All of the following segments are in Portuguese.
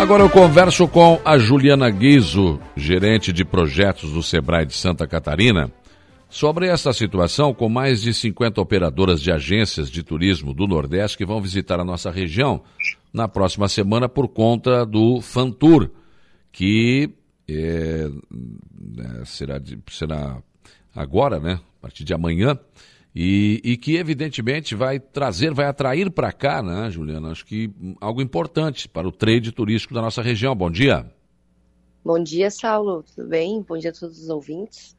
Agora eu converso com a Juliana Guizo, gerente de projetos do Sebrae de Santa Catarina, sobre essa situação com mais de 50 operadoras de agências de turismo do Nordeste que vão visitar a nossa região na próxima semana por conta do Fantour, que é, é será, será agora, né? A partir de amanhã. E, e, que evidentemente vai trazer, vai atrair para cá, né, Juliana? Acho que algo importante para o trade turístico da nossa região. Bom dia. Bom dia, Saulo. Tudo bem? Bom dia a todos os ouvintes.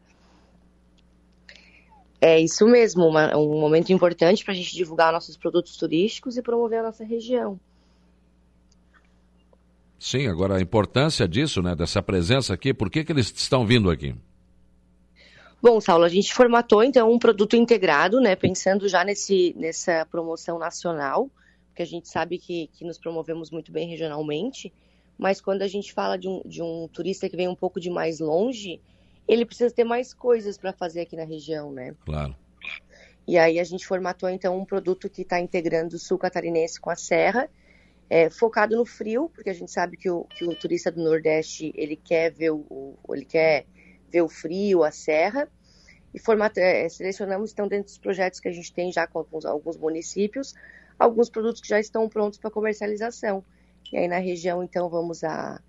É isso mesmo, uma, um momento importante para a gente divulgar nossos produtos turísticos e promover a nossa região. Sim, agora a importância disso, né, dessa presença aqui, por que, que eles estão vindo aqui? Bom, Saulo, a gente formatou então um produto integrado, né, pensando já nesse, nessa promoção nacional, porque a gente sabe que, que nos promovemos muito bem regionalmente, mas quando a gente fala de um, de um turista que vem um pouco de mais longe, ele precisa ter mais coisas para fazer aqui na região, né? Claro. E aí a gente formatou então um produto que está integrando o sul catarinense com a serra, é, focado no frio, porque a gente sabe que o, que o turista do Nordeste ele quer ver o, ele quer ver o frio, a serra. E format... É, selecionamos, então, dentro dos projetos que a gente tem já com alguns, alguns municípios, alguns produtos que já estão prontos para comercialização. E aí na região, então, vamos a,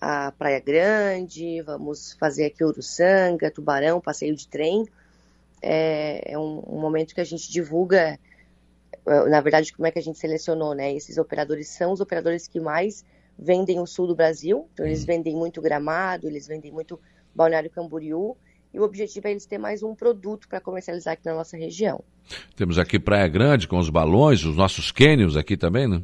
a Praia Grande, vamos fazer aqui Uruçanga, Tubarão, passeio de trem. É, é um, um, momento que a gente divulga, é, na verdade, como é que a gente selecionou, né? Esses operadores são os operadores que mais vendem o sul do Brasil, então eles vendem muito Gramado, eles vendem muito Balneário Camboriú, e o objetivo é eles terem mais um produto para comercializar aqui na nossa região. Temos aqui Praia Grande com os balões, os nossos cânions aqui também, né?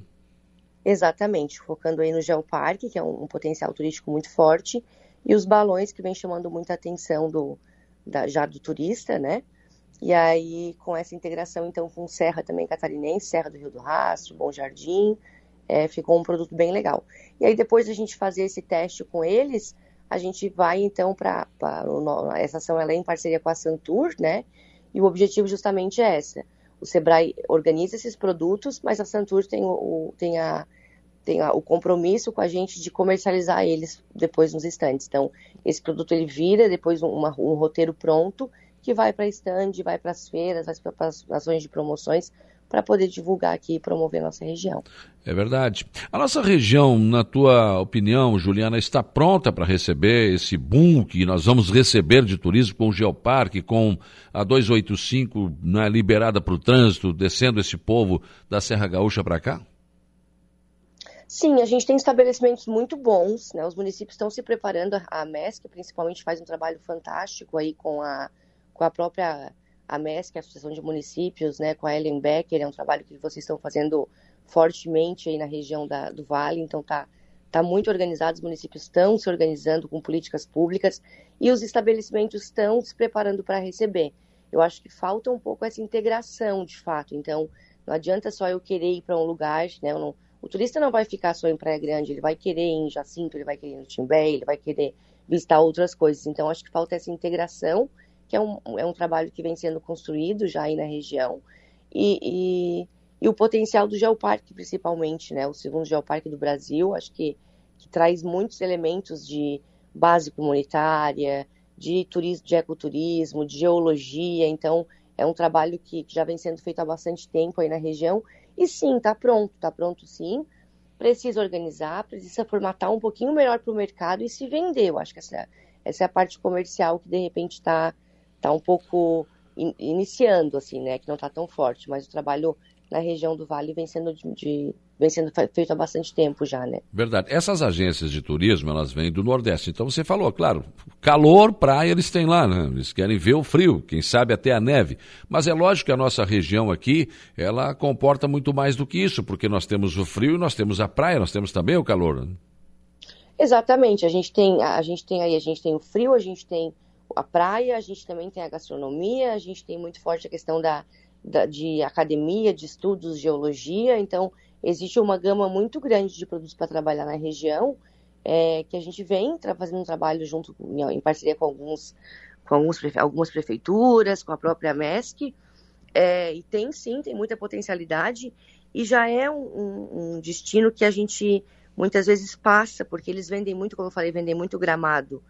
Exatamente, focando aí no Geoparque, que é um, um, potencial turístico muito forte, e os balões que vem chamando muita atenção do, da, já do turista, né? E aí, com essa integração, então, com Serra também catarinense, Serra do Rio do Rastro, Bom Jardim, é, ficou um produto bem legal. E aí, depois a gente fazer esse teste com eles, a gente vai então para essa ação ela é em parceria com a Santur, né? E o objetivo justamente é essa. O Sebrae organiza esses produtos, mas a Santur tem o, tem a, tem a, o compromisso com a gente de comercializar eles depois nos estandes. Então, esse produto ele vira depois uma, um roteiro pronto que vai para estande, vai para as feiras, vai para as ações de promoções para poder divulgar aqui e promover nossa região. É verdade. A nossa região, na tua opinião, Juliana, está pronta para receber esse boom que nós vamos receber de turismo com o Geoparque, com a 285 né, liberada para o trânsito, descendo esse povo da Serra Gaúcha para cá? Sim, a gente tem estabelecimentos muito bons, né? Os municípios estão se preparando, a MESC principalmente faz um trabalho fantástico aí com a, com a própria a MESC, a Associação de Municípios, né, com a Ellen Becker, é um trabalho que vocês estão fazendo fortemente aí na região da, do Vale, então tá, tá muito organizado, os municípios estão se organizando com políticas públicas e os estabelecimentos estão se preparando para receber. Eu acho que falta um pouco essa integração, de fato, então não adianta só eu querer ir para um lugar, né, não, o turista não vai ficar só em Praia Grande, ele vai querer ir em Jacinto, ele vai querer ir no Timbé, ele vai querer visitar outras coisas, então acho que falta essa integração que é um, é um trabalho que vem sendo construído já aí na região, e, e, e o potencial do geoparque, principalmente, né? O segundo geoparque do Brasil, acho que, que traz muitos elementos de base comunitária, de turismo, de ecoturismo, de geologia, então é um trabalho que, que já vem sendo feito há bastante tempo aí na região, e sim, está pronto, está pronto sim, precisa organizar, precisa formatar um pouquinho melhor para o mercado e se vender. Eu acho que essa, essa é a parte comercial que de repente está está um pouco in, iniciando, assim, né? Que não está tão forte, mas o trabalho na região do Vale vem sendo de, de, vem sendo feito há bastante tempo já, né? Verdade. Essas agências de turismo, elas vêm do Nordeste. Então você falou, claro, calor, praia eles têm lá, né? Eles querem ver o frio, quem sabe até a neve. Mas é lógico que a nossa região aqui, ela comporta muito mais do que isso, porque nós temos o frio, nós temos a praia, nós temos também o calor. Né? Exatamente. A gente tem, a gente tem aí, a gente tem o frio, a gente tem a praia, a gente também tem a gastronomia, a gente tem muito forte a questão da, da, de academia, de estudos, geologia, então existe uma gama muito grande de produtos para trabalhar na região, é, que a gente vem fazendo um trabalho junto, em parceria com, alguns, com alguns, algumas prefeituras, com a própria MESC, é, e tem sim, tem muita potencialidade, e já é um, um, destino que a gente muitas vezes passa, porque eles vendem muito, como eu falei, vendem muito gramado.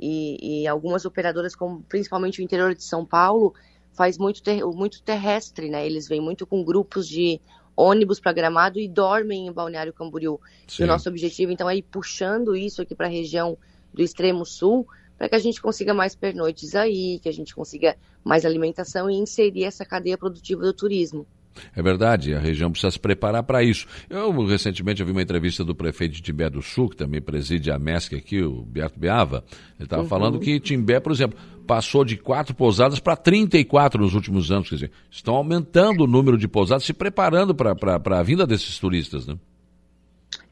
E, e algumas operadoras, como principalmente o interior de São Paulo, faz muito, ter, muito terrestre, né? Eles vêm muito com grupos de ônibus para Gramado e dormem em Balneário Camboriú. Sim. E o nosso objetivo, então, é ir puxando isso aqui para a região do extremo sul, para que a gente consiga mais pernoites aí, que a gente consiga mais alimentação e inserir essa cadeia produtiva do turismo. É verdade, a região precisa se preparar para isso. Eu recentemente vi uma entrevista do prefeito de Timbé do Sul, que também preside a MESC aqui, o Beato Beava. Ele estava uhum. falando que Timbé, por exemplo, passou de quatro pousadas para 34 nos últimos anos. Quer dizer, estão aumentando o número de pousadas, se preparando para a vinda desses turistas, né?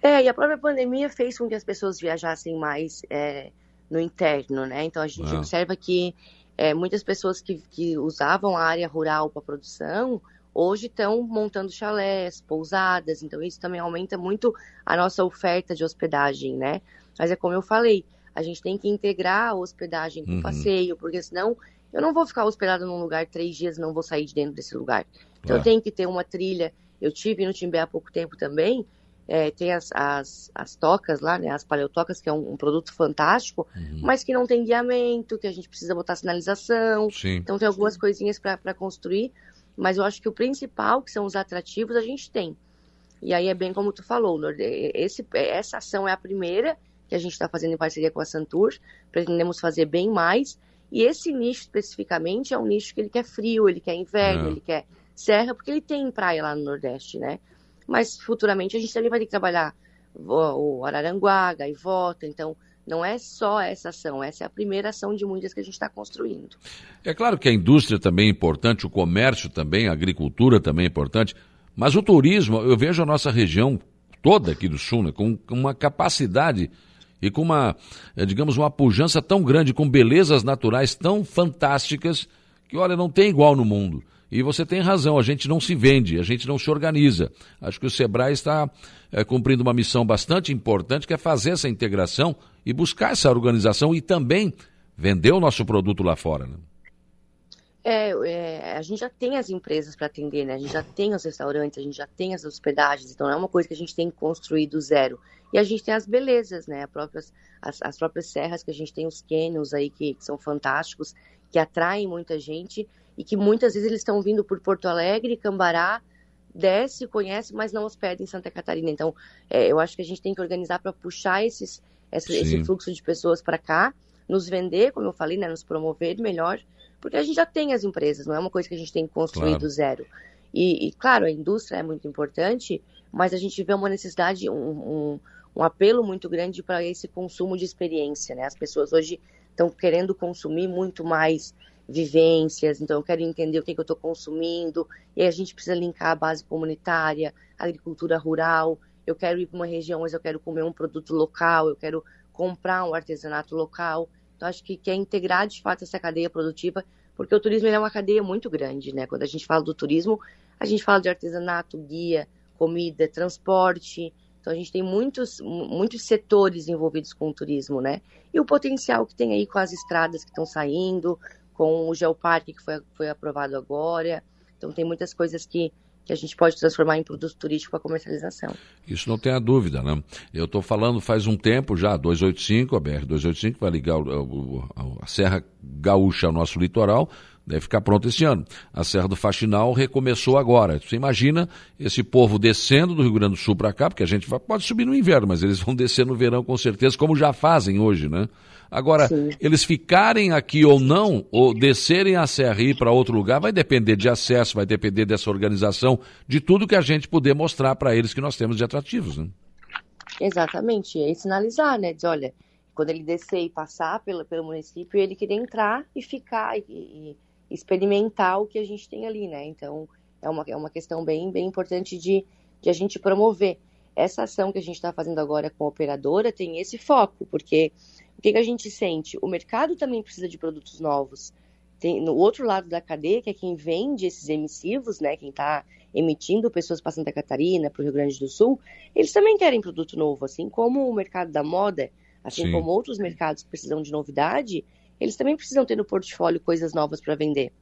É, e a própria pandemia fez com que as pessoas viajassem mais é, no interno, né? Então a gente ah. observa que é, muitas pessoas que, que usavam a área rural para produção hoje estão montando chalés, pousadas, então isso também aumenta muito a nossa oferta de hospedagem, né? Mas é como eu falei, a gente tem que integrar a hospedagem com o uhum. passeio, porque senão eu não vou ficar hospedado num lugar três dias e não vou sair de dentro desse lugar. Então eu tenho que ter uma trilha. Eu tive no Timbé há pouco tempo também, é, tem as, as, as, tocas lá, né, as paleotocas, que é um, um produto fantástico, uhum. mas que não tem guiamento, que a gente precisa botar sinalização. Sim. Então tem algumas coisinhas para construir, mas eu acho que o principal, que são os atrativos, a gente tem. E aí é bem como tu falou, esse, essa ação é a primeira que a gente está fazendo em parceria com a Santur, pretendemos fazer bem mais, e esse nicho especificamente é um nicho que ele quer frio, ele quer inverno, é. ele quer serra, porque ele tem praia lá no Nordeste, né? Mas futuramente a gente também vai ter que trabalhar o Araranguá, Gaivota, então não é só essa ação, essa é a primeira ação de muitas que a gente está construindo. É claro que a indústria também é importante, o comércio também, a agricultura também é importante, mas o turismo, eu vejo a nossa região toda aqui do Sul, né, com uma capacidade e com uma, eh, digamos, uma pujança tão grande, com belezas naturais tão fantásticas, que, olha, não tem igual no mundo. E você tem razão, a gente não se vende, a gente não se organiza. Acho que o Sebrae está é, cumprindo uma missão bastante importante, que é fazer essa integração e buscar essa organização e também vender o nosso produto lá fora. Né? É, é, a gente já tem as empresas para atender, né? A gente já tem os restaurantes, a gente já tem as hospedagens, então é uma coisa que a gente tem que construir do zero. E a gente tem as belezas, né? As próprias, as, as próprias serras que a gente tem, os canyons aí que, que são fantásticos, que atraem muita gente e que muitas vezes eles estão vindo por Porto Alegre, Cambará, desce, conhece, mas não hospeda em Santa Catarina. Então, é, eu acho que a gente tem que organizar para puxar esses, esse, esse, fluxo de pessoas para cá, nos vender, como eu falei, né, nos promover melhor, porque a gente já tem as empresas, não é uma coisa que a gente tem que construir claro. do zero. E, e, claro, a indústria é muito importante, mas a gente vê uma necessidade, um, um, um apelo muito grande para esse consumo de experiência, né? As pessoas hoje estão querendo consumir muito mais vivências, então eu quero entender o que, que eu estou consumindo, e a gente precisa linkar a base comunitária, agricultura rural, eu quero ir para uma região, mas eu quero comer um produto local, eu quero comprar um artesanato local. Então, acho que quer integrar de fato essa cadeia produtiva, porque o turismo é uma cadeia muito grande, né? Quando a gente fala do turismo, a gente fala de artesanato, guia, comida, transporte. Então, a gente tem muitos, muitos setores envolvidos com o turismo, né? E o potencial que tem aí com as estradas que estão saindo, com o Geoparque que foi, foi aprovado agora. Então tem muitas coisas que, que a gente pode transformar em produto turístico para comercialização. Isso não tem a dúvida, né? Eu estou falando faz um tempo já, 285, a BR-285 vai ligar o, o, a Serra Gaúcha ao nosso litoral, deve ficar pronto esse ano. A Serra do Faxinal recomeçou agora. Você imagina esse povo descendo do Rio Grande do Sul para cá, porque a gente pode subir no inverno, mas eles vão descer no verão com certeza, como já fazem hoje, né? Agora, Sim. eles ficarem aqui ou não, ou descerem a serra e ir para outro lugar, vai depender de acesso, vai depender dessa organização, de tudo que a gente puder mostrar para eles que nós temos de atrativos. Né? Exatamente, e sinalizar, né? Dizer, olha, quando ele descer e passar pelo, pelo município, ele querer entrar e ficar e, e, experimentar o que a gente tem ali, né? Então, é uma, é uma questão bem, bem importante de, de a gente promover. Essa ação que a gente está fazendo agora com a operadora tem esse foco, porque o que, que a gente sente? O mercado também precisa de produtos novos. Tem, no outro lado da cadeia, que é quem vende esses emissivos, né, quem está emitindo pessoas para Santa Catarina, para o Rio Grande do Sul, eles também querem produto novo, assim como o mercado da moda, assim Sim. como outros mercados que precisam de novidade, eles também precisam ter no portfólio coisas novas para vender.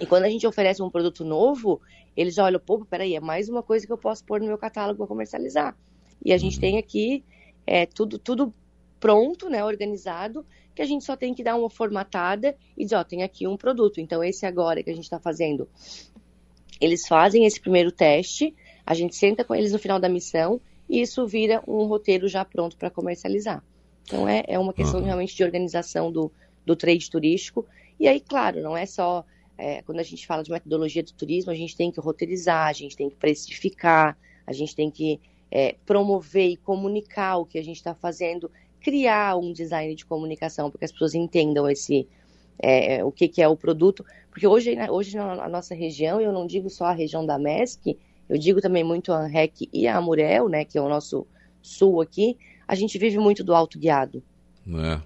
E quando a gente oferece um produto novo, eles olham, pô, peraí, é mais uma coisa que eu posso pôr no meu catálogo para comercializar. E a gente tem aqui é, tudo, tudo pronto, né, organizado, que a gente só tem que dar uma formatada e dizer, ó, tem aqui um produto. Então, esse agora que a gente está fazendo, eles fazem esse primeiro teste, a gente senta com eles no final da missão e isso vira um roteiro já pronto para comercializar. Então, é, é uma questão uhum. realmente de organização do, do trade turístico. E aí, claro, não é só é, quando a gente fala de metodologia do turismo, a gente tem que roteirizar, a gente tem que precificar, a gente tem que é, promover e comunicar o que a gente está fazendo, criar um design de comunicação para que as pessoas entendam esse é, o que, que, é o produto, porque hoje, hoje na nossa região, eu não digo só a região da MESC, eu digo também muito a ANREC e a Amurel, né, que é o nosso sul aqui, a gente vive muito do autoguiado. É.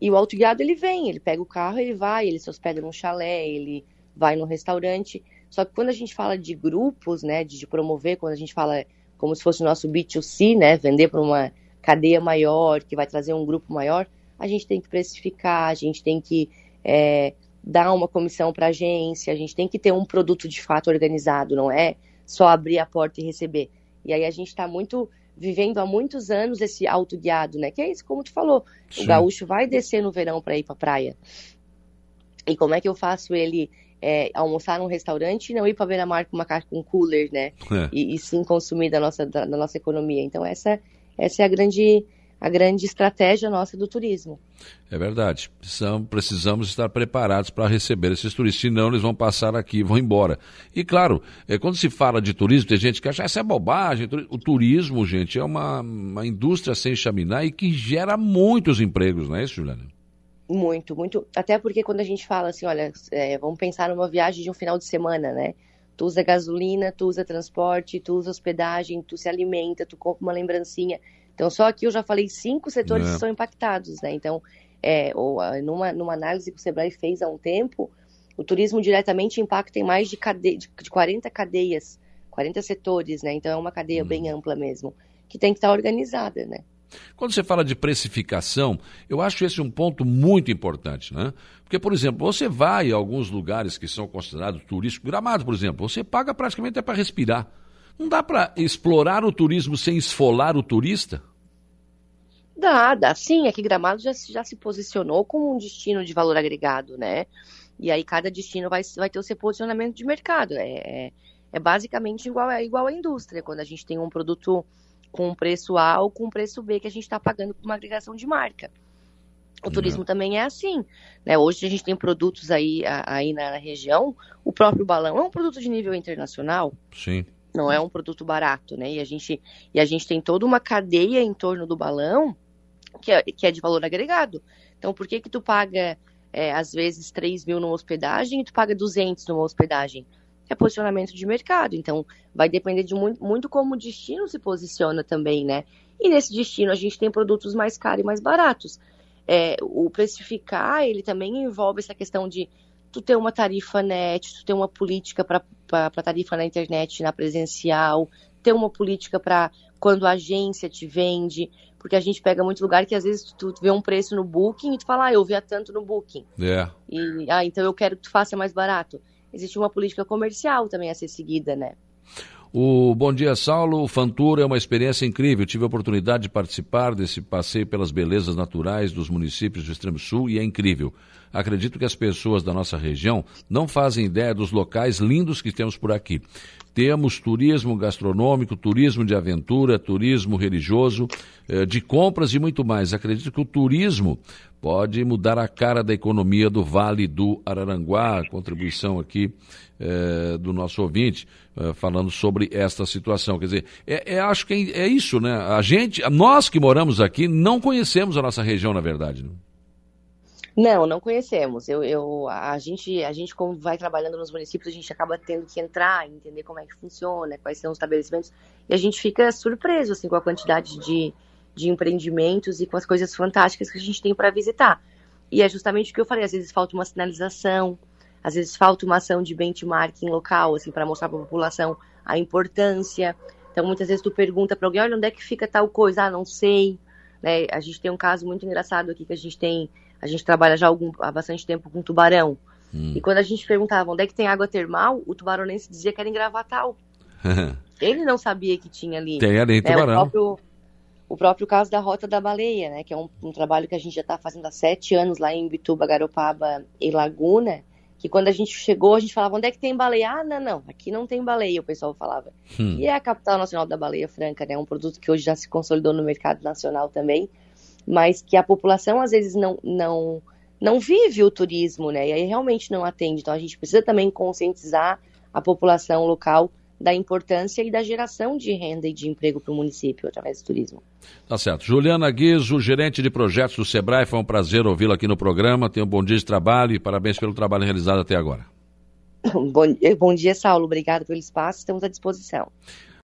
E o autoguiado, ele vem, ele pega o carro, ele vai, ele se hospeda num chalé, ele vai no restaurante. Só que quando a gente fala de grupos, né, de, de promover, quando a gente fala como se fosse o nosso B2C, né, vender para uma cadeia maior, que vai trazer um grupo maior, a gente tem que precificar, a gente tem que é, dar uma comissão para a agência, a gente tem que ter um produto de fato organizado, não é só abrir a porta e receber. E aí a gente está muito vivendo há muitos anos esse autoguiado, né? Que é isso, como tu falou, Sim. o gaúcho vai descer no verão para ir para praia. E como é que eu faço ele é, almoçar num restaurante e não ir para beira-mar com uma caixa com cooler, né? É. E, e, sim consumir da nossa, da, da, nossa economia. Então essa, essa é a grande, a grande estratégia nossa do turismo. É verdade. Precisamos, precisamos estar preparados para receber esses turistas, senão eles vão passar aqui e vão embora. E claro, é, quando se fala de turismo, tem gente que acha essa é bobagem. O turismo, gente, é uma, uma indústria sem chaminar e que gera muitos empregos, não é isso, Juliana? Muito, muito. Até porque quando a gente fala assim, olha, é, vamos pensar numa viagem de um final de semana, né? Tu usa gasolina, tu usa transporte, tu usa hospedagem, tu se alimenta, tu compra uma lembrancinha. Então, só aqui eu já falei cinco setores é. que são impactados, né? Então, é, ou, numa, numa análise que o Sebrae fez há um tempo, o turismo diretamente impacta em mais de, cade... de 40 cadeias, 40 setores, né? Então, é uma cadeia hum. bem ampla mesmo, que tem que estar organizada, né? Quando você fala de precificação, eu acho esse um ponto muito importante, né? Porque, por exemplo, você vai a alguns lugares que são considerados turísticos, Gramado, por exemplo, você paga praticamente até para respirar. Não dá para explorar o turismo sem esfolar o turista? Dá, dá sim. Aqui Gramado já, já se posicionou como um destino de valor agregado, né? E aí cada destino vai, vai ter o seu posicionamento de mercado. É, é, é basicamente igual, é igual à indústria. Quando a gente tem um produto com preço A ou com preço B que a gente está pagando por uma agregação de marca. O turismo uhum. também é assim. Né? Hoje a gente tem produtos aí, aí na região. O próprio balão é um produto de nível internacional. Sim. Não é um produto barato, né? E a gente, e a gente tem toda uma cadeia em torno do balão que é, que é de valor agregado. Então, por que que tu paga, é, às vezes, 3 mil numa hospedagem e tu paga 200 numa hospedagem? é posicionamento de mercado. Então, vai depender de muito, muito como o destino se posiciona também, né? E nesse destino a gente tem produtos mais caros e mais baratos. É, o precificar, ele também envolve essa questão de tu ter uma tarifa net, tu ter uma política para tarifa na internet, na presencial, ter uma política para quando a agência te vende, porque a gente pega muito lugar que às vezes tu, tu vê um preço no Booking e tu fala, ah, eu via tanto no Booking. É. E, ah, então eu quero que tu faça mais barato existe uma política comercial também a ser seguida, né? O Bom Dia Saulo, o Fantura é uma experiência incrível. Tive a oportunidade de participar desse passeio pelas belezas naturais dos municípios do Extremo Sul e é incrível. Acredito que as pessoas da nossa região não fazem ideia dos locais lindos que temos por aqui. Temos turismo gastronômico, turismo de aventura, turismo religioso, eh, de compras e muito mais. Acredito que o turismo pode mudar a cara da economia do Vale do Araranguá. Contribuição aqui eh, do nosso ouvinte eh, falando sobre esta situação. Quer dizer, é, é, acho que é, é, isso, né? A gente, nós que moramos aqui, não conhecemos a nossa região, na verdade. Né? Não, não conhecemos. Eu, eu, a gente, a gente como vai trabalhando nos municípios, a gente acaba tendo que entrar, entender como é que funciona, quais são os estabelecimentos, e a gente fica surpreso assim com a quantidade de, de empreendimentos e com as coisas fantásticas que a gente tem para visitar. E é justamente o que eu falei, às vezes falta uma sinalização, às vezes falta uma ação de benchmarking local, assim, para mostrar para a população a importância. Então, muitas vezes tu pergunta para alguém, olha, onde é que fica tal coisa? Ah, não sei. Né? A gente tem um caso muito engraçado aqui que a gente tem a gente trabalha já há, algum, há bastante tempo com tubarão. Hum. E quando a gente perguntava onde é que tem água termal, o tubaronense dizia que era em Gravatal. Ele não sabia que tinha ali. Tem ali, né? tubarão. O próprio, o próprio caso da Rota da Baleia, né, que é um, um trabalho que a gente já está fazendo há sete anos lá em Bituba, Garopaba e Laguna, que quando a gente chegou, a gente falava, onde é que tem baleia? Ah, não, não, aqui não tem baleia, o pessoal falava. Hum. E é a capital nacional da baleia franca, né, um produto que hoje já se consolidou no mercado nacional também, mas que a população às vezes não, não, não vive o turismo, né, e aí realmente não atende. Então a gente precisa também conscientizar a população local da importância e da geração de renda e de emprego para o município através do turismo. Tá certo. Juliana Guizo, gerente de projetos do Sebrae, foi um prazer ouvi-la aqui no programa. Tenha um bom dia de trabalho e parabéns pelo trabalho realizado até agora. Bom, bom dia, Saulo. Obrigado pelo espaço. Estamos à disposição.